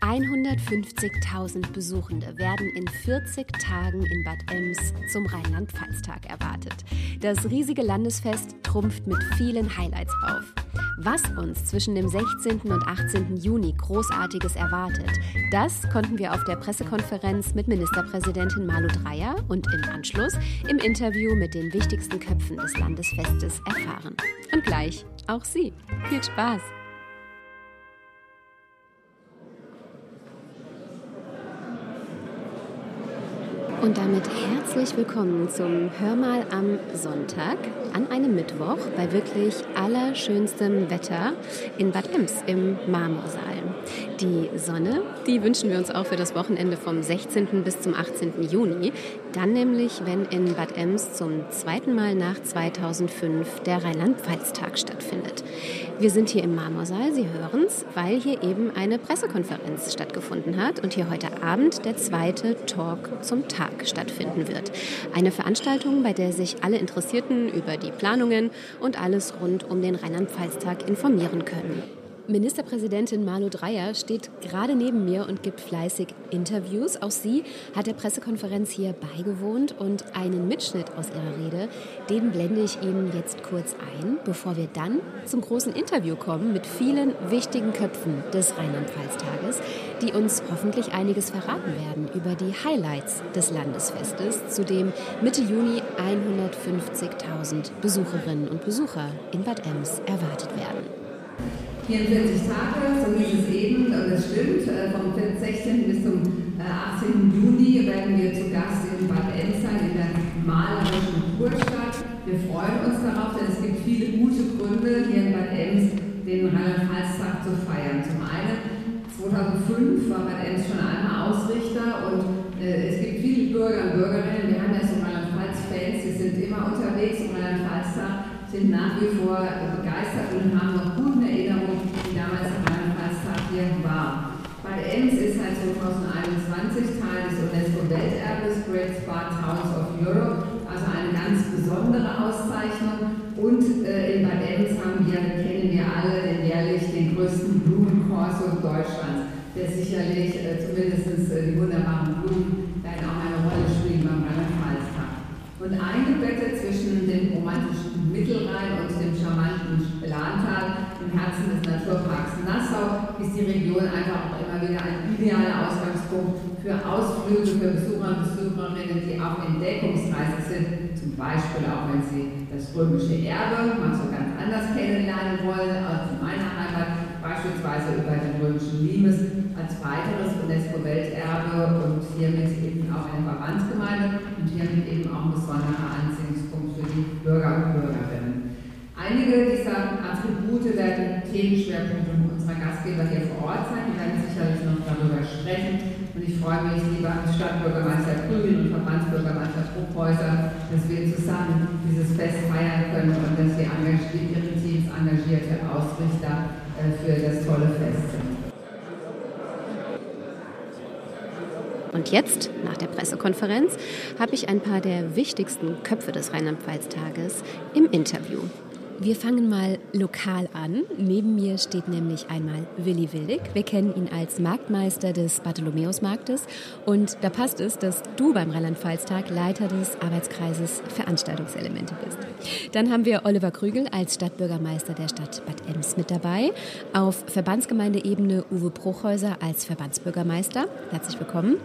150.000 Besuchende werden in 40 Tagen in Bad Ems zum Rheinland-Pfalz-Tag erwartet. Das riesige Landesfest trumpft mit vielen Highlights auf. Was uns zwischen dem 16. und 18. Juni Großartiges erwartet, das konnten wir auf der Pressekonferenz mit Ministerpräsidentin Malu Dreyer und im Anschluss im Interview mit den wichtigsten Köpfen des Landesfestes erfahren. Und gleich auch Sie. Viel Spaß! Und damit herzlich willkommen zum Hörmal am Sonntag an einem Mittwoch bei wirklich allerschönstem Wetter in Bad Ems im Marmorsaal. Die Sonne, die wünschen wir uns auch für das Wochenende vom 16. bis zum 18. Juni. Dann nämlich, wenn in Bad Ems zum zweiten Mal nach 2005 der Rheinland-Pfalz-Tag stattfindet. Wir sind hier im Marmorsaal, Sie hören es, weil hier eben eine Pressekonferenz stattgefunden hat und hier heute Abend der zweite Talk zum Tag stattfinden wird. Eine Veranstaltung, bei der sich alle Interessierten über die Planungen und alles rund um den Rheinland-Pfalz-Tag informieren können. Ministerpräsidentin Malu Dreyer steht gerade neben mir und gibt fleißig Interviews. Auch sie hat der Pressekonferenz hier beigewohnt und einen Mitschnitt aus ihrer Rede, den blende ich Ihnen jetzt kurz ein, bevor wir dann zum großen Interview kommen mit vielen wichtigen Köpfen des Rheinland-Pfalz-Tages, die uns hoffentlich einiges verraten werden über die Highlights des Landesfestes, zu dem Mitte Juni 150.000 Besucherinnen und Besucher in Bad Ems erwartet werden. 44 Tage, so hieß es eben, und das stimmt. Äh, vom 16. bis zum 18. Äh, Juni werden wir zu Gast in Bad Ems sein, in der malerischen Kurstadt. Wir freuen uns darauf, denn es gibt viele gute Gründe, hier in Bad Ems den Rheinland-Pfalz-Tag zu feiern. Zum einen, 2005 war Bad Ems schon einmal Ausrichter und äh, es gibt viele Bürger und Bürgerinnen, wir haben ja so Rheinland-Pfalz-Fans, die sind immer unterwegs im Rheinland-Pfalz-Tag sind nach wie vor begeistert und haben noch gute Erinnerungen, wie damals am Rheinland-Pfalz-Tag hier war. Ems ist seit 2021 Teil des UNESCO-Welterbes Great Spa Towns of Europe, also eine ganz besondere Auszeichnung. Und äh, in Bad Ems haben wir, kennen wir alle, den jährlich den größten Blumenkorso Deutschlands, der sicherlich äh, zumindest äh, die wunderbaren Blumen dann auch eine Rolle spielen beim Rheinland-Pfalz-Tag. Und eingebettet zwischen dem romantischen Mittelrhein und dem charmanten Lantal im Herzen des Naturparks Nassau ist die Region einfach auch immer wieder ein idealer Ausgangspunkt für Besucher und Besucherinnen, die auf Entdeckungsreise sind, zum Beispiel auch wenn sie das römische Erbe mal so ganz anders kennenlernen wollen als in meiner Heimat, beispielsweise über den römischen Limes als weiteres UNESCO-Welterbe und hiermit eben auch eine Verbandsgemeinde und hiermit eben auch ein besonderer Anziehungspunkt für die Bürger und Bürgerinnen. Einige dieser Attribute werden Themenschwerpunkte unserer Gastgeber hier vor Ort sein. Die werden sicherlich noch darüber sprechen. Und ich freue mich, lieber Stadtbürgermeister Krügel und Verbandsbürgermeister Truchhäuser, dass wir zusammen dieses Fest feiern können und dass wir ihre Teams engagierte Ausrichter äh, für das tolle Fest sind. Und jetzt, nach der Pressekonferenz, habe ich ein paar der wichtigsten Köpfe des Rheinland-Pfalz-Tages im Interview. Wir fangen mal lokal an. Neben mir steht nämlich einmal Willi Willig. Wir kennen ihn als Marktmeister des Bartholomäusmarktes. Und da passt es, dass du beim Rheinland-Pfalz-Tag Leiter des Arbeitskreises Veranstaltungselemente bist. Dann haben wir Oliver Krügel als Stadtbürgermeister der Stadt Bad Ems mit dabei. Auf Verbandsgemeindeebene Uwe Bruchhäuser als Verbandsbürgermeister. Herzlich willkommen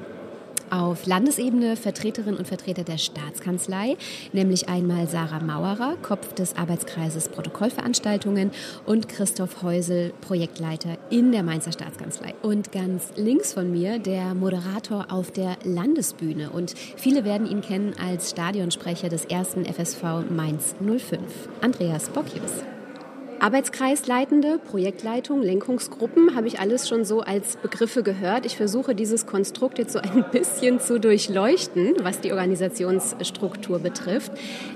auf Landesebene Vertreterinnen und Vertreter der Staatskanzlei, nämlich einmal Sarah Mauerer, Kopf des Arbeitskreises Protokollveranstaltungen und Christoph Heusel, Projektleiter in der Mainzer Staatskanzlei. Und ganz links von mir der Moderator auf der Landesbühne und viele werden ihn kennen als Stadionsprecher des ersten FSV Mainz 05, Andreas Bockius. Arbeitskreisleitende, Projektleitung, Lenkungsgruppen habe ich alles schon so als Begriffe gehört. Ich versuche dieses Konstrukt jetzt so ein bisschen zu durchleuchten, was die Organisationsstruktur betrifft.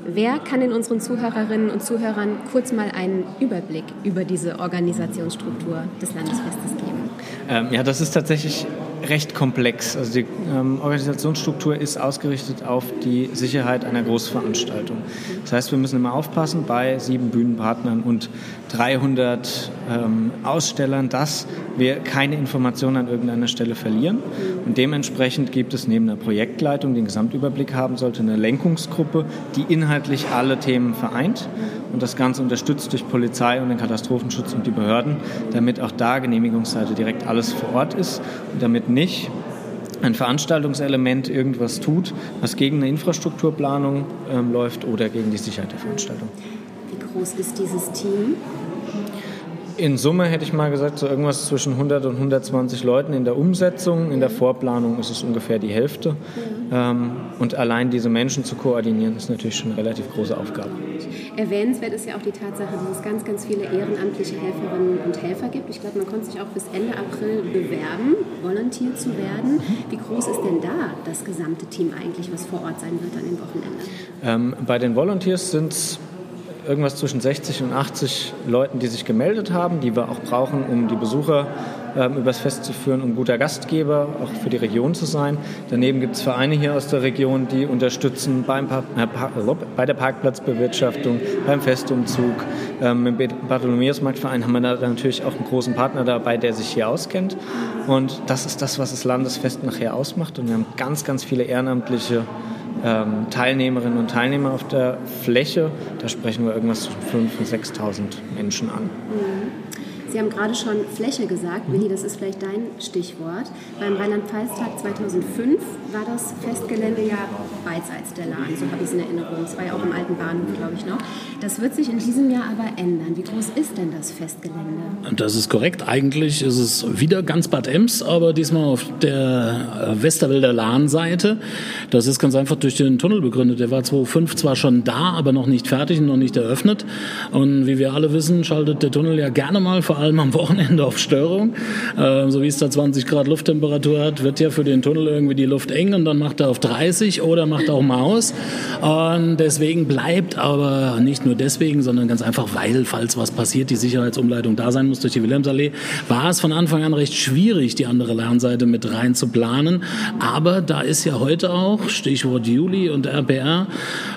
Wer kann in unseren Zuhörerinnen und Zuhörern kurz mal einen Überblick über diese Organisationsstruktur des Landesfestes geben? Ähm, ja, das ist tatsächlich recht komplex. Also die ähm, Organisationsstruktur ist ausgerichtet auf die Sicherheit einer Großveranstaltung. Das heißt, wir müssen immer aufpassen bei sieben Bühnenpartnern und 300 ähm, Ausstellern, dass wir keine Informationen an irgendeiner Stelle verlieren. Und dementsprechend gibt es neben der Projektleitung, die den Gesamtüberblick haben sollte, eine Lenkungsgruppe, die inhaltlich alle Themen vereint und das Ganze unterstützt durch Polizei und den Katastrophenschutz und die Behörden, damit auch da Genehmigungsseite direkt alles vor Ort ist und damit nicht ein Veranstaltungselement irgendwas tut, was gegen eine Infrastrukturplanung ähm, läuft oder gegen die Sicherheit der Veranstaltung. Wie groß ist dieses Team? In Summe hätte ich mal gesagt, so irgendwas zwischen 100 und 120 Leuten in der Umsetzung. In der Vorplanung ist es ungefähr die Hälfte. Ähm, und allein diese Menschen zu koordinieren, ist natürlich schon eine relativ große Aufgabe. Erwähnenswert ist ja auch die Tatsache, dass es ganz, ganz viele ehrenamtliche Helferinnen und Helfer gibt. Ich glaube, man konnte sich auch bis Ende April bewerben, Volunteer zu werden. Wie groß ist denn da das gesamte Team eigentlich, was vor Ort sein wird an dem Wochenende? Ähm, bei den Volunteers sind es irgendwas zwischen 60 und 80 Leuten, die sich gemeldet haben, die wir auch brauchen, um die Besucher ähm, übers Fest zu führen, um guter Gastgeber auch für die Region zu sein. Daneben gibt es Vereine hier aus der Region, die unterstützen beim pa äh, bei der Parkplatzbewirtschaftung, beim Festumzug. Ähm, Im Bartholomäusmarktverein haben wir da natürlich auch einen großen Partner dabei, der sich hier auskennt. Und das ist das, was das Landesfest nachher ausmacht. Und wir haben ganz, ganz viele ehrenamtliche ähm, Teilnehmerinnen und Teilnehmer auf der Fläche. Da sprechen wir irgendwas zwischen 5.000 und 6.000 Menschen an. Sie haben gerade schon Fläche gesagt, Willi, das ist vielleicht dein Stichwort. Beim Rheinland-Pfalz-Tag 2005 war das Festgelände ja beidseits der Lahn, so habe ich es in Erinnerung. Es war ja auch im alten Bahnhof, glaube ich, noch. Das wird sich in diesem Jahr aber ändern. Wie groß ist denn das Festgelände? Das ist korrekt. Eigentlich ist es wieder ganz Bad Ems, aber diesmal auf der Westerwälder Lahnseite. Das ist ganz einfach durch den Tunnel begründet. Der war 2005 zwar schon da, aber noch nicht fertig und noch nicht eröffnet. Und wie wir alle wissen, schaltet der Tunnel ja gerne mal vor allem am Wochenende auf Störung. Äh, so wie es da 20 Grad Lufttemperatur hat, wird ja für den Tunnel irgendwie die Luft eng und dann macht er auf 30 oder macht auch Maus. Und deswegen bleibt aber nicht nur deswegen, sondern ganz einfach, weil, falls was passiert, die Sicherheitsumleitung da sein muss durch die Wilhelmsallee, war es von Anfang an recht schwierig, die andere Lernseite mit rein zu planen. Aber da ist ja heute auch, Stichwort Juli und RPR,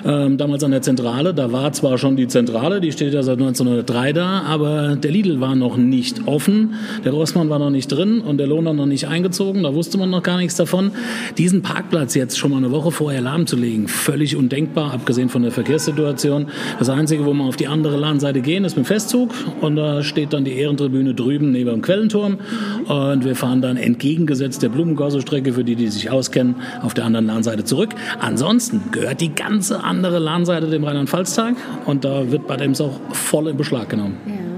äh, damals an der Zentrale, da war zwar schon die Zentrale, die steht ja seit 1903 da, aber der Lidl war noch noch nicht offen. Der Rossmann war noch nicht drin und der Lohner noch nicht eingezogen. Da wusste man noch gar nichts davon. Diesen Parkplatz jetzt schon mal eine Woche vorher lahmzulegen, völlig undenkbar, abgesehen von der Verkehrssituation. Das Einzige, wo wir auf die andere Lahnseite gehen, ist mit dem Festzug und da steht dann die Ehrentribüne drüben neben dem Quellenturm und wir fahren dann entgegengesetzt der Blumenkorso-Strecke, für die, die sich auskennen, auf der anderen Lahnseite zurück. Ansonsten gehört die ganze andere Lahnseite dem Rheinland-Pfalz-Tag und da wird Bad Ems auch voll in Beschlag genommen. Ja.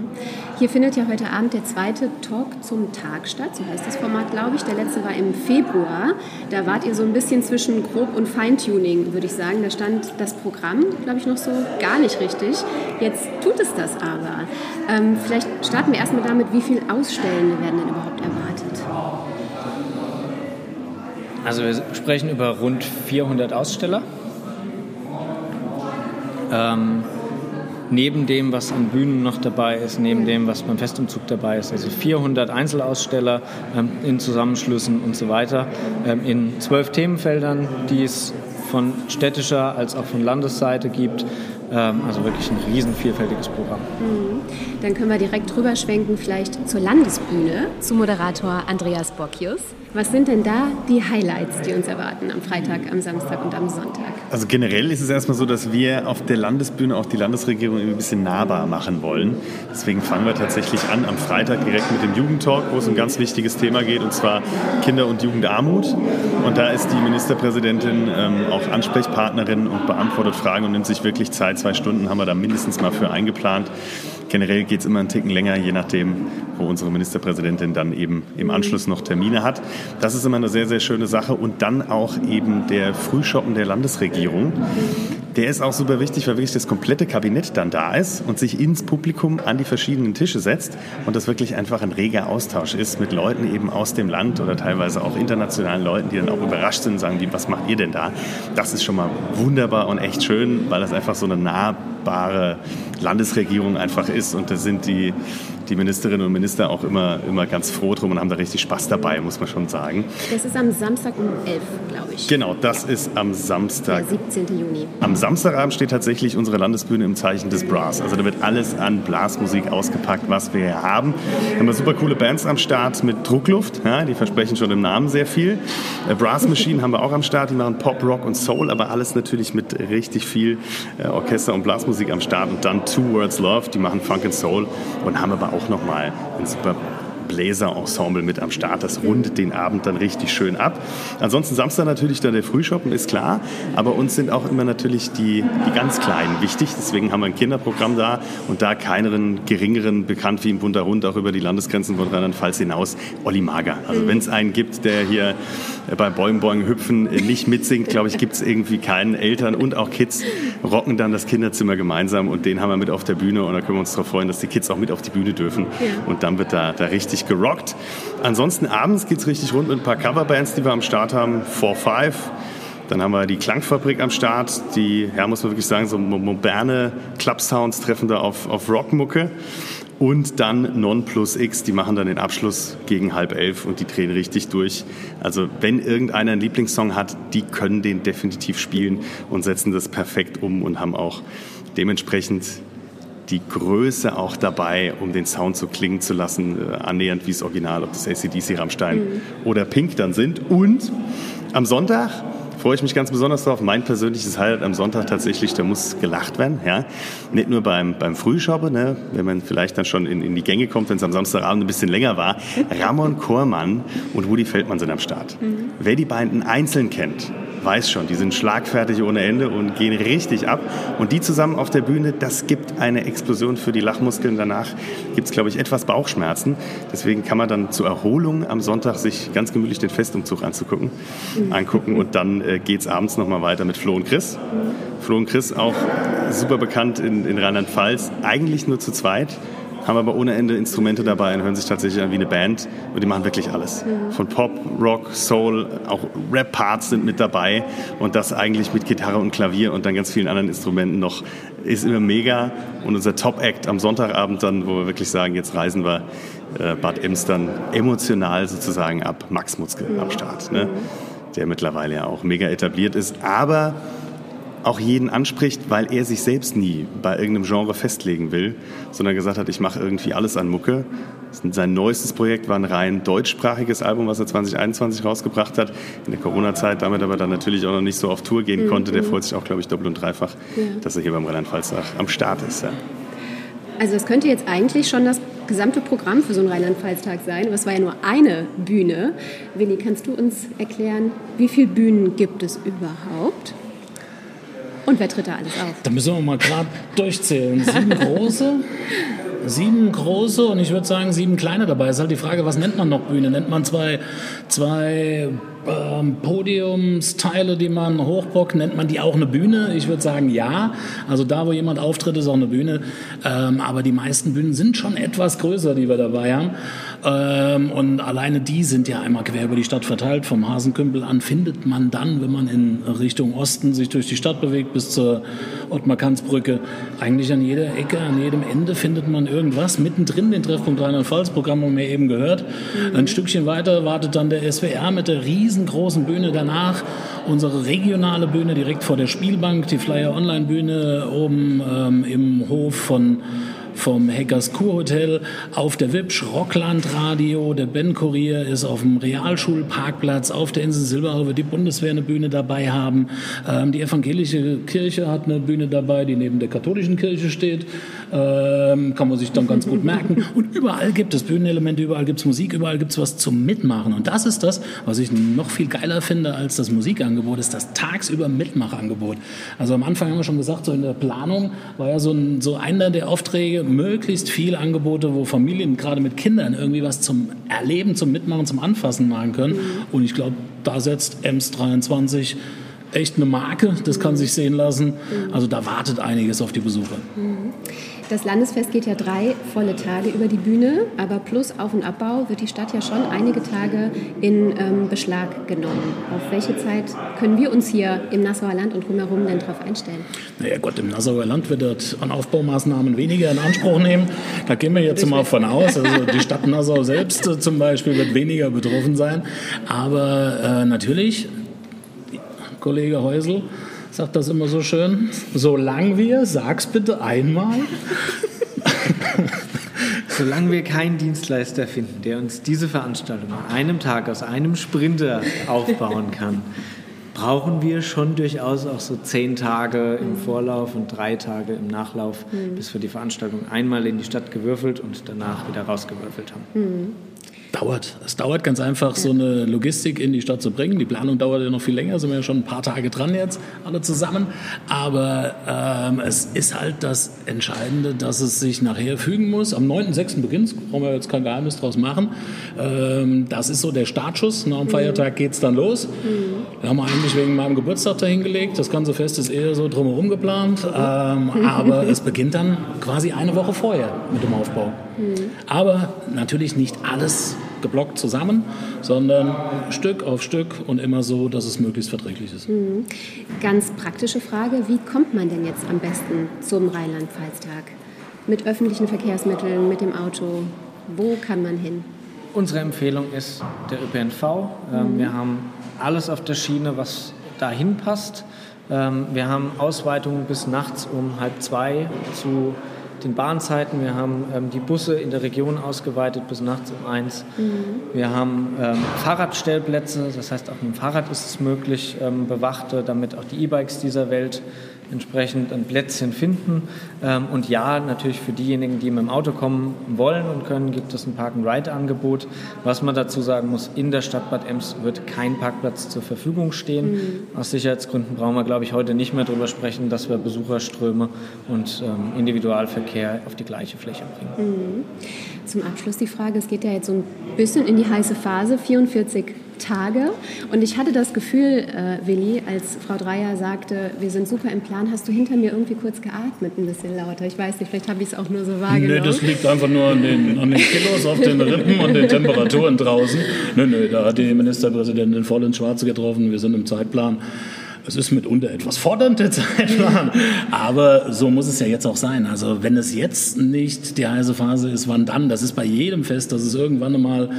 Hier findet ja heute Abend der zweite Talk zum Tag statt, so heißt das Format, glaube ich. Der letzte war im Februar. Da wart ihr so ein bisschen zwischen Grob- und Feintuning, würde ich sagen. Da stand das Programm, glaube ich, noch so gar nicht richtig. Jetzt tut es das aber. Ähm, vielleicht starten wir erstmal damit, wie viele Ausstellende werden denn überhaupt erwartet? Also wir sprechen über rund 400 Aussteller. Ähm, neben dem, was an Bühnen noch dabei ist, neben dem, was beim Festumzug dabei ist. Also 400 Einzelaussteller ähm, in Zusammenschlüssen und so weiter ähm, in zwölf Themenfeldern, die es von städtischer als auch von Landesseite gibt. Ähm, also wirklich ein riesen vielfältiges Programm. Mhm. Dann können wir direkt drüber schwenken, vielleicht zur Landesbühne, zu Moderator Andreas Bocchius. Was sind denn da die Highlights, die uns erwarten am Freitag, am Samstag und am Sonntag? Also generell ist es erstmal so, dass wir auf der Landesbühne auch die Landesregierung ein bisschen nahbar machen wollen. Deswegen fangen wir tatsächlich an am Freitag direkt mit dem Jugendtalk, wo es um ein ganz wichtiges Thema geht, und zwar Kinder- und Jugendarmut. Und da ist die Ministerpräsidentin ähm, auch Ansprechpartnerin und beantwortet Fragen und nimmt sich wirklich Zeit. Zwei Stunden haben wir da mindestens mal für eingeplant. Generell geht es immer einen Ticken länger, je nachdem, wo unsere Ministerpräsidentin dann eben im Anschluss noch Termine hat. Das ist immer eine sehr, sehr schöne Sache. Und dann auch eben der Frühschoppen der Landesregierung. Der ist auch super wichtig, weil wirklich das komplette Kabinett dann da ist und sich ins Publikum an die verschiedenen Tische setzt und das wirklich einfach ein reger Austausch ist mit Leuten eben aus dem Land oder teilweise auch internationalen Leuten, die dann auch überrascht sind und sagen, wie, was macht ihr denn da? Das ist schon mal wunderbar und echt schön, weil das einfach so eine nahbare Landesregierung einfach ist und da sind die die Ministerinnen und Minister auch immer, immer ganz froh drum und haben da richtig Spaß dabei, muss man schon sagen. Das ist am Samstag um 11, glaube ich. Genau, das ist am Samstag. Der 17. Juni. Am Samstagabend steht tatsächlich unsere Landesbühne im Zeichen des Brass. Also da wird alles an Blasmusik ausgepackt, was wir hier haben. Wir haben super coole Bands am Start mit Druckluft. Ja, die versprechen schon im Namen sehr viel. Äh, Brass Machine haben wir auch am Start. Die machen Pop, Rock und Soul, aber alles natürlich mit richtig viel äh, Orchester und Blasmusik am Start. Und dann Two Words Love, die machen Funk and Soul und haben aber auch nochmal ein super Bläser-Ensemble mit am Start. Das rundet den Abend dann richtig schön ab. Ansonsten Samstag natürlich dann der Frühschoppen, ist klar. Aber uns sind auch immer natürlich die, die ganz Kleinen wichtig. Deswegen haben wir ein Kinderprogramm da und da keinen geringeren, bekannt wie im Bunter Hund, auch über die Landesgrenzen von Rheinland-Pfalz hinaus, Olli Mager. Also mhm. wenn es einen gibt, der hier bei Boing Boing hüpfen nicht mitsingt, glaube ich, gibt es irgendwie keinen. Eltern und auch Kids rocken dann das Kinderzimmer gemeinsam und den haben wir mit auf der Bühne und da können wir uns darauf freuen, dass die Kids auch mit auf die Bühne dürfen. Und dann wird da, da richtig richtig gerockt. Ansonsten abends geht es richtig rund mit ein paar Coverbands, die wir am Start haben. 4-5. Dann haben wir die Klangfabrik am Start, die, ja, muss man wirklich sagen, so moderne Club-Sounds treffen da auf, auf Rockmucke. Und dann Non Plus X, die machen dann den Abschluss gegen halb elf und die drehen richtig durch. Also wenn irgendeiner einen Lieblingssong hat, die können den definitiv spielen und setzen das perfekt um und haben auch dementsprechend die Größe auch dabei, um den Sound so klingen zu lassen, äh, annähernd wie das Original, ob das ACDC, Rammstein mhm. oder Pink dann sind. Und am Sonntag freue ich mich ganz besonders drauf. Mein persönliches Highlight am Sonntag tatsächlich, da muss gelacht werden. Ja? Nicht nur beim, beim Frühschoppe, ne? wenn man vielleicht dann schon in, in die Gänge kommt, wenn es am Samstagabend ein bisschen länger war. Ramon Kormann und Rudi Feldmann sind am Start. Mhm. Wer die beiden einzeln kennt, weiß schon, die sind schlagfertig ohne Ende und gehen richtig ab. Und die zusammen auf der Bühne, das gibt eine Explosion für die Lachmuskeln. Danach gibt es, glaube ich, etwas Bauchschmerzen. Deswegen kann man dann zur Erholung am Sonntag sich ganz gemütlich den Festumzug anzugucken, angucken und dann äh, geht es abends nochmal weiter mit Flo und Chris. Flo und Chris auch super bekannt in, in Rheinland-Pfalz, eigentlich nur zu zweit haben aber ohne Ende Instrumente dabei und hören sich tatsächlich an wie eine Band und die machen wirklich alles. Von Pop, Rock, Soul, auch Rap-Parts sind mit dabei und das eigentlich mit Gitarre und Klavier und dann ganz vielen anderen Instrumenten noch. Ist immer mega und unser Top-Act am Sonntagabend dann, wo wir wirklich sagen, jetzt reisen wir äh, Bad Ems dann emotional sozusagen ab. Max Mutzke am Start, ne? Der mittlerweile ja auch mega etabliert ist, aber auch jeden anspricht, weil er sich selbst nie bei irgendeinem Genre festlegen will, sondern gesagt hat, ich mache irgendwie alles an Mucke. Sein neuestes Projekt war ein rein deutschsprachiges Album, was er 2021 rausgebracht hat. In der Corona-Zeit, damit aber dann natürlich auch noch nicht so auf Tour gehen mhm. konnte. Der freut sich auch, glaube ich, doppelt und dreifach, ja. dass er hier beim Rheinland-Pfalz am Start ist. Ja. Also es könnte jetzt eigentlich schon das gesamte Programm für so einen Rheinland-Pfalz-Tag sein. Aber es war ja nur eine Bühne. Willi, kannst du uns erklären, wie viele Bühnen gibt es überhaupt? Und wer tritt da alles auf? Da müssen wir mal gerade durchzählen. Sieben große, sieben große und ich würde sagen sieben kleine dabei. Ist halt die Frage, was nennt man noch Bühne? Nennt man zwei, zwei ähm, Podiumsteile, die man hochbockt, nennt man die auch eine Bühne? Ich würde sagen ja. Also da, wo jemand auftritt, ist auch eine Bühne. Ähm, aber die meisten Bühnen sind schon etwas größer, die wir dabei haben. Ähm, und alleine die sind ja einmal quer über die Stadt verteilt. Vom Hasenkümpel an findet man dann, wenn man in Richtung Osten sich durch die Stadt bewegt, bis zur Ottmar-Kanz-Brücke, eigentlich an jeder Ecke, an jedem Ende findet man irgendwas. Mittendrin den Treffpunkt Rheinland-Pfalz-Programm haben wir eben gehört. Mhm. Ein Stückchen weiter wartet dann der SWR mit der riesengroßen Bühne danach. Unsere regionale Bühne direkt vor der Spielbank, die Flyer Online-Bühne oben ähm, im Hof von vom Hackers Kurhotel auf der Wipsch, Rockland Radio, der Ben Kurier ist auf dem Realschulparkplatz auf der Insel Silberhau, wird die Bundeswehr eine Bühne dabei haben. Ähm, die evangelische Kirche hat eine Bühne dabei, die neben der katholischen Kirche steht. Ähm, kann man sich dann ganz gut merken. Und überall gibt es Bühnenelemente, überall gibt es Musik, überall gibt es was zum Mitmachen. Und das ist das, was ich noch viel geiler finde als das Musikangebot, ist das tagsüber Mitmachangebot. Also am Anfang haben wir schon gesagt, so in der Planung war ja so, ein, so einer der Aufträge, möglichst viele Angebote, wo Familien gerade mit Kindern irgendwie was zum Erleben, zum Mitmachen, zum Anfassen machen können. Mhm. Und ich glaube, da setzt EMS 23 echt eine Marke, das kann sich sehen lassen. Also da wartet einiges auf die Besucher. Das Landesfest geht ja drei volle Tage über die Bühne, aber plus Auf- und Abbau wird die Stadt ja schon einige Tage in ähm, Beschlag genommen. Auf welche Zeit können wir uns hier im Nassauer Land und drumherum denn darauf einstellen? Naja Gott, im Nassauer Land wird das an Aufbaumaßnahmen weniger in Anspruch nehmen. Da gehen wir jetzt mal von aus. Also die Stadt Nassau selbst äh, zum Beispiel wird weniger betroffen sein. Aber äh, natürlich, Kollege Häusl, sagt das immer so schön, solange wir, sag's bitte einmal, Solange wir keinen Dienstleister finden, der uns diese Veranstaltung an einem Tag aus einem Sprinter aufbauen kann, brauchen wir schon durchaus auch so zehn Tage im Vorlauf und drei Tage im Nachlauf, bis wir die Veranstaltung einmal in die Stadt gewürfelt und danach wieder rausgewürfelt haben. Dauert. Es dauert ganz einfach, so eine Logistik in die Stadt zu bringen. Die Planung dauert ja noch viel länger, sind wir ja schon ein paar Tage dran jetzt, alle zusammen. Aber ähm, es ist halt das Entscheidende, dass es sich nachher fügen muss. Am 9.6. beginnt es, brauchen wir jetzt kein Geheimnis draus machen. Ähm, das ist so der Startschuss. Nach dem Feiertag geht es dann los. Wir haben eigentlich wegen meinem Geburtstag dahin gelegt. Das ganze Fest ist eher so drumherum geplant. Ähm, aber es beginnt dann quasi eine Woche vorher mit dem Aufbau. Aber natürlich nicht alles geblockt zusammen, sondern Stück auf Stück und immer so, dass es möglichst verträglich ist. Ganz praktische Frage, wie kommt man denn jetzt am besten zum Rheinland-Pfalz-Tag? Mit öffentlichen Verkehrsmitteln, mit dem Auto? Wo kann man hin? Unsere Empfehlung ist der ÖPNV. Ähm, Wir haben alles auf der Schiene, was dahin passt. Ähm, Wir haben Ausweitungen bis nachts um halb zwei zu den Bahnzeiten. Wir haben ähm, die Busse in der Region ausgeweitet bis nachts um eins. Wir haben ähm, Fahrradstellplätze, das heißt auch mit dem Fahrrad ist es möglich, ähm, bewachte, damit auch die E-Bikes dieser Welt entsprechend ein Plätzchen finden. Ähm, und ja, natürlich für diejenigen, die mit dem Auto kommen wollen und können, gibt es ein Park-and-Ride-Angebot. Was man dazu sagen muss, in der Stadt Bad Ems wird kein Parkplatz zur Verfügung stehen. Aus Sicherheitsgründen brauchen wir, glaube ich, heute nicht mehr darüber sprechen, dass wir Besucherströme und ähm, Individualverkehr auf die gleiche Fläche bringen. Zum Abschluss die Frage, es geht ja jetzt so ein bisschen in die heiße Phase, 44 Tage. Und ich hatte das Gefühl, äh, Willi, als Frau Dreier sagte, wir sind super im Plan, hast du hinter mir irgendwie kurz geatmet, ein bisschen lauter. Ich weiß nicht, vielleicht habe ich es auch nur so wahrgenommen. Nee, das liegt einfach nur an den, an den Kilos auf den Rippen und den Temperaturen draußen. Nö, nö, da hat die Ministerpräsidentin voll ins Schwarze getroffen. Wir sind im Zeitplan. Es ist mitunter etwas fordernd, der Zeitplan. Aber so muss es ja jetzt auch sein. Also wenn es jetzt nicht die heiße Phase ist, wann dann? Das ist bei jedem Fest, dass es irgendwann einmal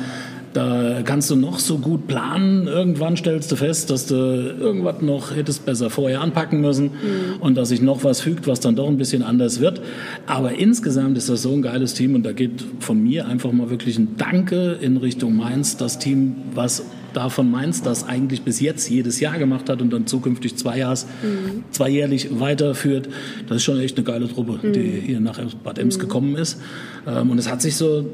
da kannst du noch so gut planen. Irgendwann stellst du fest, dass du irgendwas noch hättest besser vorher anpacken müssen und dass sich noch was fügt, was dann doch ein bisschen anders wird. Aber insgesamt ist das so ein geiles Team und da geht von mir einfach mal wirklich ein Danke in Richtung Mainz, das Team, was davon Mainz das eigentlich bis jetzt jedes Jahr gemacht hat und dann zukünftig zwei Jahres, zweijährlich weiterführt. Das ist schon echt eine geile Truppe, die hier nach Bad Ems gekommen ist. Ähm, Und es hat sich so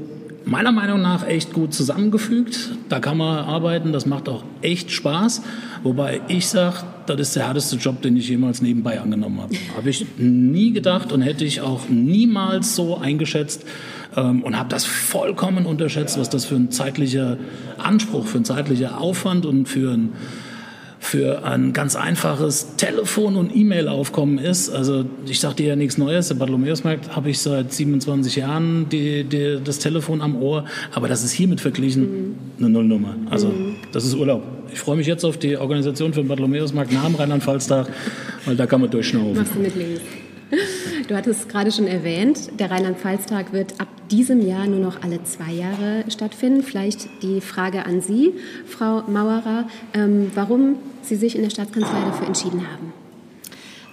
meiner Meinung nach echt gut zusammengefügt. Da kann man arbeiten, das macht auch echt Spaß. Wobei ich sage, das ist der härteste Job, den ich jemals nebenbei angenommen habe. Habe ich nie gedacht und hätte ich auch niemals so eingeschätzt ähm, und habe das vollkommen unterschätzt, was das für ein zeitlicher Anspruch, für ein zeitlicher Aufwand und für ein für ein ganz einfaches Telefon- und E-Mail-Aufkommen ist. Also ich sage dir ja nichts Neues, der Bartholomäusmarkt habe ich seit 27 Jahren die, die, das Telefon am Ohr, aber das ist hiermit verglichen eine Nullnummer. Also das ist Urlaub. Ich freue mich jetzt auf die Organisation für den Bartholomäusmarkt nach dem Rheinland-Pfalz-Tag, weil da kann man durchschnaufen. Machst du mit links. Du hattest es gerade schon erwähnt, der Rheinland-Pfalz-Tag wird ab diesem Jahr nur noch alle zwei Jahre stattfinden. Vielleicht die Frage an Sie, Frau Mauerer, ähm, warum Sie sich in der Staatskanzlei dafür entschieden haben.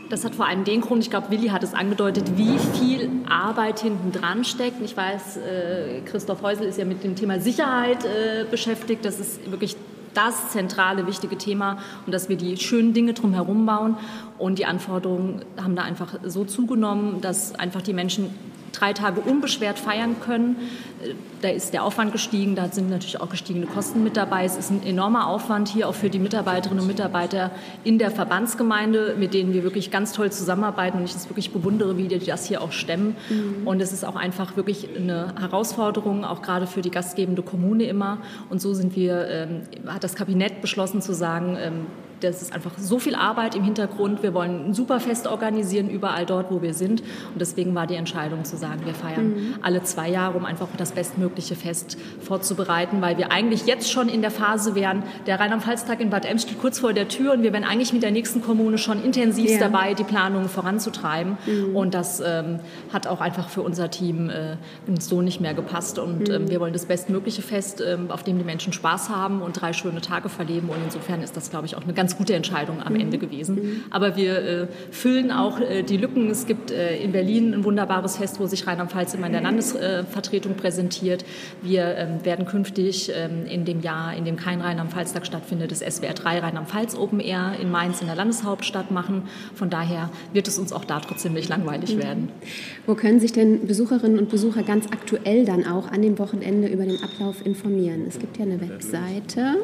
Das hat vor allem den Grund, ich glaube, Willi hat es angedeutet, wie viel Arbeit hinten dran steckt. Ich weiß, äh, Christoph Häusel ist ja mit dem Thema Sicherheit äh, beschäftigt. Das ist wirklich das zentrale, wichtige Thema und dass wir die schönen Dinge drumherum bauen. Und die Anforderungen haben da einfach so zugenommen, dass einfach die Menschen drei Tage unbeschwert feiern können. Äh, Da ist der Aufwand gestiegen, da sind natürlich auch gestiegene Kosten mit dabei. Es ist ein enormer Aufwand hier auch für die Mitarbeiterinnen und Mitarbeiter in der Verbandsgemeinde, mit denen wir wirklich ganz toll zusammenarbeiten und ich das wirklich bewundere, wie die das hier auch stemmen. Und es ist auch einfach wirklich eine Herausforderung, auch gerade für die gastgebende Kommune immer. Und so sind wir, ähm, hat das Kabinett beschlossen zu sagen, ähm, das ist einfach so viel Arbeit im Hintergrund. Wir wollen ein super Fest organisieren, überall dort, wo wir sind. Und deswegen war die Entscheidung zu sagen, wir feiern mhm. alle zwei Jahre, um einfach das bestmögliche Fest vorzubereiten, weil wir eigentlich jetzt schon in der Phase wären, der Rheinland-Pfalz-Tag in Bad Ems steht kurz vor der Tür und wir wären eigentlich mit der nächsten Kommune schon intensiv ja. dabei, die Planungen voranzutreiben. Mhm. Und das ähm, hat auch einfach für unser Team äh, so nicht mehr gepasst. Und ähm, wir wollen das bestmögliche Fest, ähm, auf dem die Menschen Spaß haben und drei schöne Tage verleben. Und insofern ist das, glaube ich, auch eine ganz gute Entscheidung am mhm. Ende gewesen. Mhm. Aber wir äh, füllen auch äh, die Lücken. Es gibt äh, in Berlin ein wunderbares Fest, wo sich Rheinland-Pfalz immer in der Landesvertretung präsentiert. Wir ähm, werden künftig ähm, in dem Jahr, in dem kein Rheinland-Pfalz-Tag stattfindet, das SWR 3 Rheinland-Pfalz Open Air in Mainz in der Landeshauptstadt machen. Von daher wird es uns auch da trotzdem nicht langweilig mhm. werden. Wo können sich denn Besucherinnen und Besucher ganz aktuell dann auch an dem Wochenende über den Ablauf informieren? Es gibt ja eine Webseite.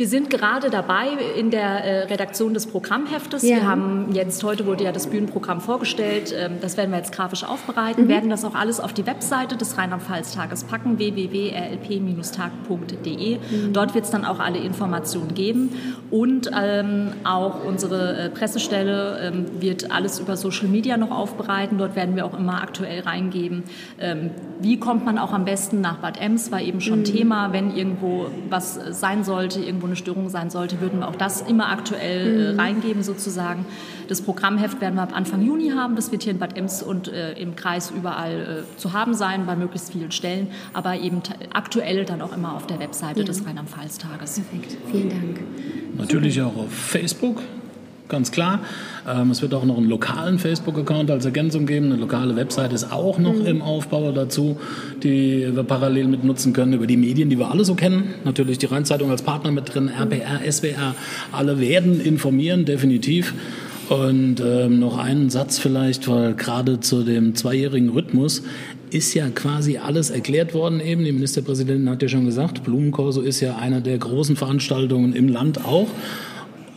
Wir sind gerade dabei in der äh, Redaktion des Programmheftes. Ja. Wir haben jetzt, heute wurde ja das Bühnenprogramm vorgestellt. Ähm, das werden wir jetzt grafisch aufbereiten, mhm. werden das auch alles auf die Webseite des Rheinland-Pfalz-Tages packen, www.rlp-tag.de. Mhm. Dort wird es dann auch alle Informationen geben. Und ähm, auch unsere äh, Pressestelle ähm, wird alles über Social Media noch aufbereiten. Dort werden wir auch immer aktuell reingeben. Ähm, wie kommt man auch am besten nach Bad Ems? War eben schon mhm. Thema, wenn irgendwo was sein sollte, irgendwo eine Störung sein sollte, würden wir auch das immer aktuell äh, mhm. reingeben sozusagen. Das Programmheft werden wir ab Anfang Juni haben. Das wird hier in Bad Ems und äh, im Kreis überall äh, zu haben sein, bei möglichst vielen Stellen, aber eben aktuell dann auch immer auf der Webseite ja. des Rheinland-Pfalz-Tages. Perfekt, vielen Dank. Natürlich auch auf Facebook ganz klar. Ähm, es wird auch noch einen lokalen Facebook-Account als Ergänzung geben. Eine lokale Website ist auch noch mhm. im Aufbau dazu, die wir parallel mit nutzen können über die Medien, die wir alle so kennen. Natürlich die Rheinzeitung als Partner mit drin, RPR, SWR, alle werden informieren, definitiv. Und ähm, noch einen Satz vielleicht, weil gerade zu dem zweijährigen Rhythmus ist ja quasi alles erklärt worden eben. Die Ministerpräsidentin hat ja schon gesagt, Blumenkorso ist ja einer der großen Veranstaltungen im Land auch.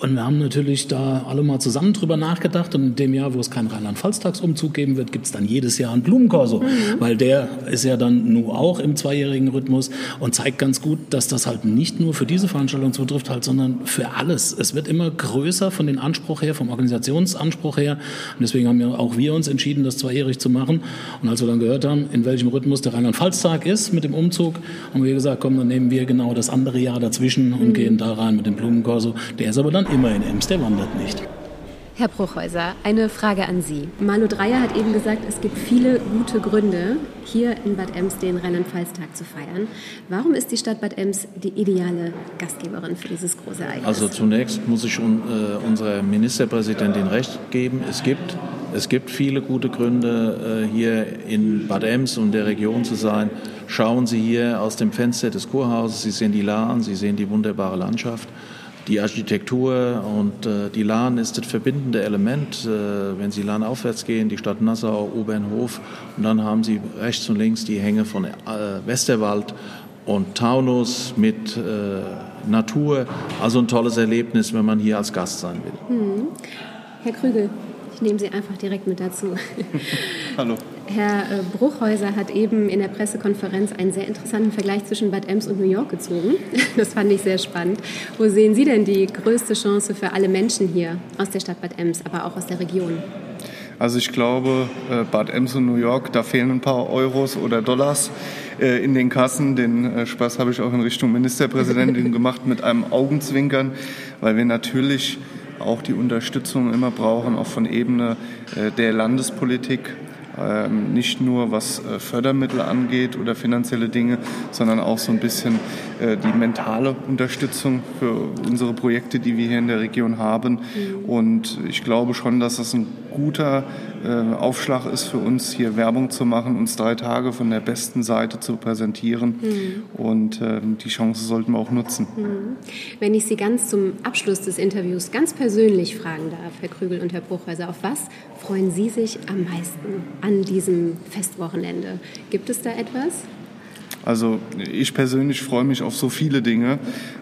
Und wir haben natürlich da alle mal zusammen drüber nachgedacht. Und in dem Jahr, wo es keinen Rheinland-Pfalz-Tagsumzug geben wird, gibt es dann jedes Jahr einen Blumenkorso. Mhm. Weil der ist ja dann nur auch im zweijährigen Rhythmus und zeigt ganz gut, dass das halt nicht nur für diese Veranstaltung zutrifft, halt, sondern für alles. Es wird immer größer von den Anspruch her, vom Organisationsanspruch her. Und deswegen haben ja auch wir uns entschieden, das zweijährig zu machen. Und als wir dann gehört haben, in welchem Rhythmus der Rheinland-Pfalz-Tag ist mit dem Umzug, haben wir gesagt, komm, dann nehmen wir genau das andere Jahr dazwischen und mhm. gehen da rein mit dem Blumenkorso. Der ist aber dann immer in Ems, der wandert nicht. Herr Bruchhäuser, eine Frage an Sie. Malu Dreyer hat eben gesagt, es gibt viele gute Gründe, hier in Bad Ems den Rheinland-Pfalz-Tag zu feiern. Warum ist die Stadt Bad Ems die ideale Gastgeberin für dieses große Ereignis? Also zunächst muss ich un, äh, unserer Ministerpräsidentin recht geben. Es gibt, es gibt viele gute Gründe, äh, hier in Bad Ems und der Region zu sein. Schauen Sie hier aus dem Fenster des Kurhauses, Sie sehen die Lahn, Sie sehen die wunderbare Landschaft die Architektur und äh, die Lahn ist das verbindende Element. Äh, wenn Sie Lahn aufwärts gehen, die Stadt Nassau, Obernhof und dann haben Sie rechts und links die Hänge von äh, Westerwald und Taunus mit äh, Natur. Also ein tolles Erlebnis, wenn man hier als Gast sein will. Hm. Herr Krügel, ich nehme Sie einfach direkt mit dazu. Hallo. Herr äh, Bruchhäuser hat eben in der Pressekonferenz einen sehr interessanten Vergleich zwischen Bad Ems und New York gezogen. Das fand ich sehr spannend. Wo sehen Sie denn die größte Chance für alle Menschen hier aus der Stadt Bad Ems, aber auch aus der Region? Also ich glaube, äh, Bad Ems und New York, da fehlen ein paar Euros oder Dollars äh, in den Kassen. Den Spaß habe ich auch in Richtung Ministerpräsidentin gemacht mit einem Augenzwinkern, weil wir natürlich auch die Unterstützung immer brauchen, auch von Ebene der Landespolitik ähm, nicht nur was äh, Fördermittel angeht oder finanzielle Dinge, sondern auch so ein bisschen äh, die mentale Unterstützung für unsere Projekte, die wir hier in der Region haben. Mhm. Und ich glaube schon, dass das ein guter äh, Aufschlag ist für uns, hier Werbung zu machen, uns drei Tage von der besten Seite zu präsentieren. Mhm. Und ähm, die Chance sollten wir auch nutzen. Mhm. Wenn ich Sie ganz zum Abschluss des Interviews ganz persönlich fragen darf, Herr Krügel und Herr Bruchhäuser, auf was freuen Sie sich am meisten an diesem Festwochenende? Gibt es da etwas? Also ich persönlich freue mich auf so viele Dinge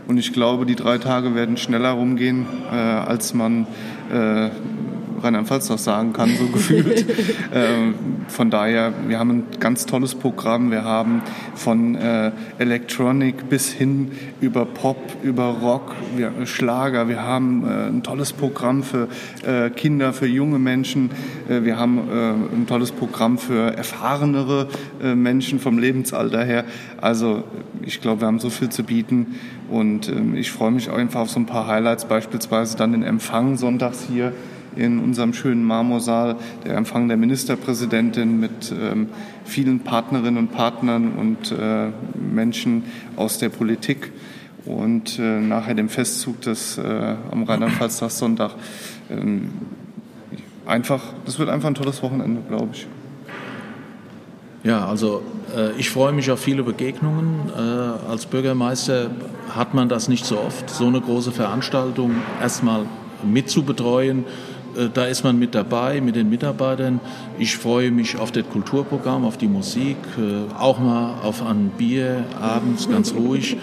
und ich glaube, die drei Tage werden schneller rumgehen, äh, als man äh, Rheinland-Pfalz das sagen kann, so gefühlt. ähm, von daher, wir haben ein ganz tolles Programm. Wir haben von äh, Electronic bis hin über Pop, über Rock, wir, Schlager. Wir haben äh, ein tolles Programm für äh, Kinder, für junge Menschen. Äh, wir haben äh, ein tolles Programm für erfahrenere äh, Menschen vom Lebensalter her. Also ich glaube, wir haben so viel zu bieten und ähm, ich freue mich einfach auf so ein paar Highlights, beispielsweise dann den Empfang sonntags hier in unserem schönen Marmorsaal, der Empfang der Ministerpräsidentin mit ähm, vielen Partnerinnen und Partnern und äh, Menschen aus der Politik und äh, nachher dem Festzug des äh, am Rheinland-Pfalz-Sonntag. Ähm, einfach, das wird einfach ein tolles Wochenende, glaube ich. Ja, also äh, ich freue mich auf viele Begegnungen. Äh, als Bürgermeister hat man das nicht so oft, so eine große Veranstaltung erstmal mitzubetreuen. Äh, da ist man mit dabei, mit den Mitarbeitern. Ich freue mich auf das Kulturprogramm, auf die Musik, äh, auch mal auf ein Bier abends ganz ruhig, äh,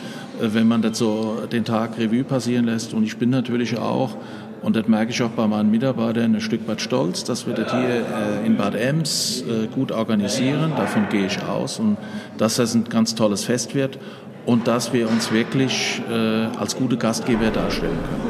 wenn man das so den Tag Revue passieren lässt. Und ich bin natürlich auch und das merke ich auch bei meinen Mitarbeitern ein Stück weit stolz, dass wir das hier in Bad Ems gut organisieren. Davon gehe ich aus. Und dass das ein ganz tolles Fest wird und dass wir uns wirklich als gute Gastgeber darstellen können.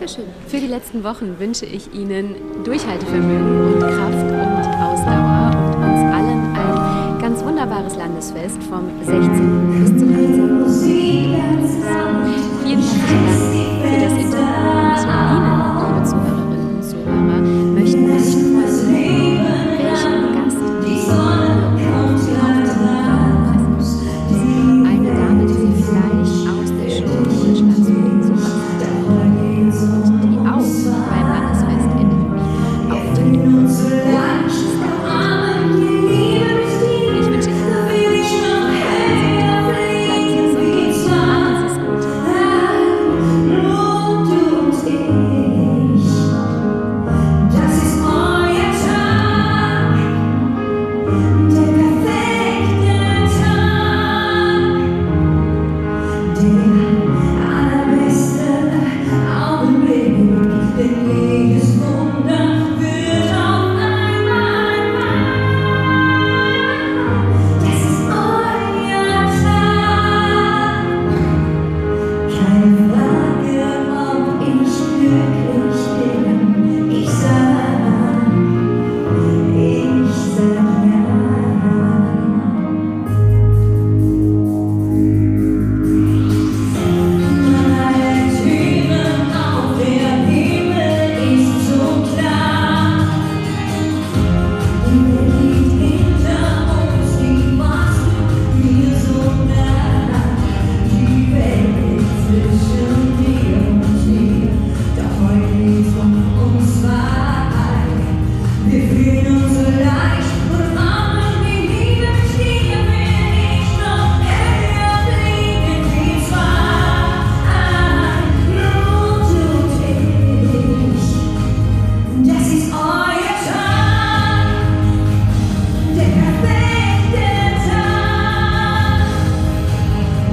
Dankeschön. Für die letzten Wochen wünsche ich Ihnen Durchhaltevermögen und Kraft und Ausdauer und uns allen ein ganz wunderbares Landesfest vom 16. bis zum 18. Vielen herzlichen Dank.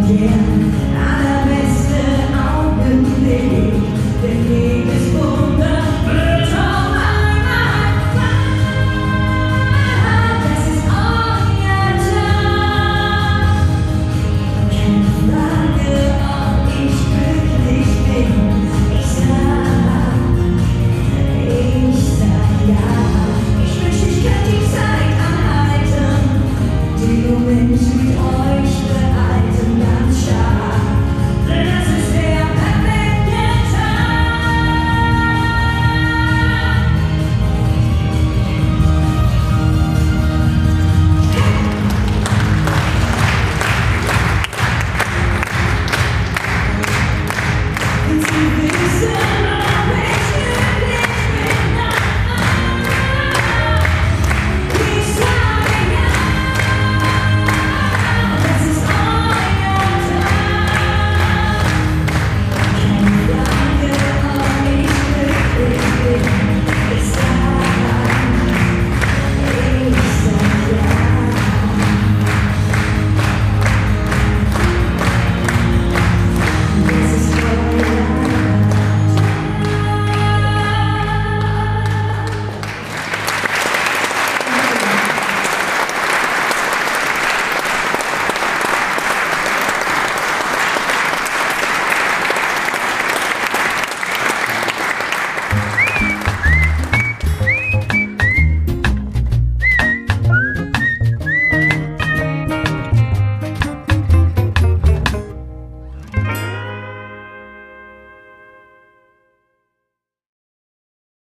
again.